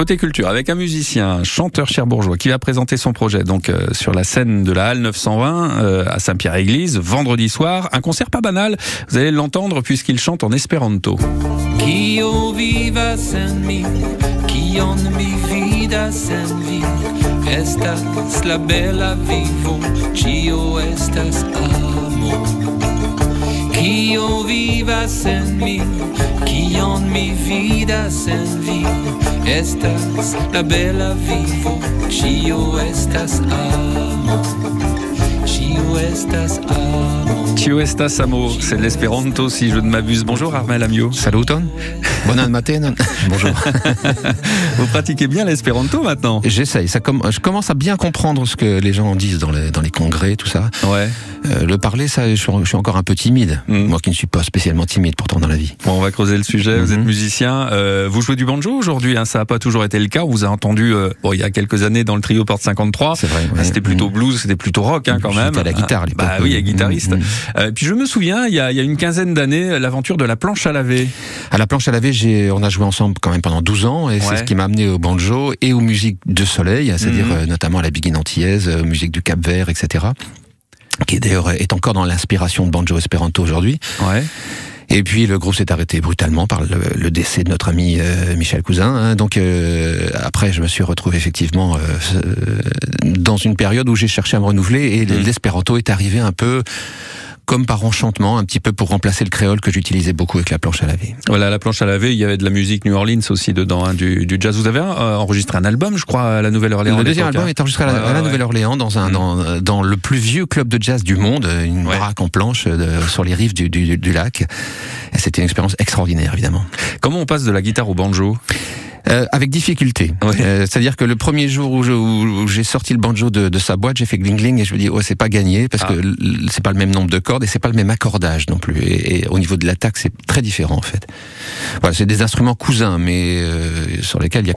Côté culture, avec un musicien, chanteur cherbourgeois, qui va présenter son projet donc euh, sur la scène de la Halle 920 euh, à Saint-Pierre-Église, vendredi soir. Un concert pas banal, vous allez l'entendre puisqu'il chante en espéranto. estas la bela vivo, Cio estas amo, Cio estas amo. Tio estas amo, c'est l'espéranto si je ne m'abuse. Bonjour Armel Amio. Saluton. Bonne matin. Bonjour. Vous pratiquez bien l'espéranto maintenant J'essaye. Ça je commence à bien comprendre ce que les gens disent dans les, dans les congrès, tout ça. Ouais. Euh, le parler, ça, je suis, encore un peu timide. Mm. Moi qui ne suis pas spécialement timide pourtant dans la vie. Bon, on va creuser le sujet. Vous êtes musicien. Euh, vous jouez du banjo aujourd'hui. Hein, ça n'a pas toujours été le cas. On vous a entendu euh, bon, il y a quelques années dans le trio Porte 53. C'est vrai. Ah, ouais. C'était plutôt Mm. blues, c'était plutôt rock hein, quand même. à la guitare à l'époque. Bah oui, guitariste. Mm. Euh, puis je me souviens, il y a, il y a une quinzaine d'années, l'aventure de la planche à laver. À la planche à laver, j'ai, on a joué ensemble quand même pendant 12 ans, et Ouais. c'est ce qui m'a amené au banjo et aux musiques de soleil, c'est-à-dire Mhm. euh, notamment à la biguine antillaise, euh, aux musiques du Cap Vert, etc. Qui d'ailleurs est encore dans l'inspiration de banjo espéranto aujourd'hui. Ouais. Et puis le groupe s'est arrêté brutalement par le, le décès de notre ami euh, Michel Cousin. hein. Donc euh, après, je me suis retrouvé effectivement euh, euh, dans une période où j'ai cherché à me renouveler et Mhm. l'espéranto est arrivé un peu comme par enchantement, un petit peu pour remplacer le créole que j'utilisais beaucoup avec la planche à laver. Voilà, la planche à laver. Il y avait de la musique New Orleans aussi dedans, hein, du, du jazz. Vous avez euh, enregistré un album, je crois, à la Nouvelle-Orléans. Le deuxième album hein. est enregistré à la, Nouvelle-Orléans dans un Mhm. dans, dans le plus vieux club de jazz du monde, une baraque en planche euh, sur les rives du, du, du lac. C'était une expérience extraordinaire, évidemment. Comment on passe de la guitare au banjo? Euh, avec difficulté. Ouais. Euh, C'est-à-dire que le premier jour où j'ai sorti le banjo de, de sa boîte, j'ai fait gling gling et je me dis oh c'est pas gagné parce Ah. que c'est pas le même nombre de cordes et c'est pas le même accordage non plus. Et, et au niveau de l'attaque c'est très différent en fait. Voilà, c'est des instruments cousins mais euh, sur lesquels il y a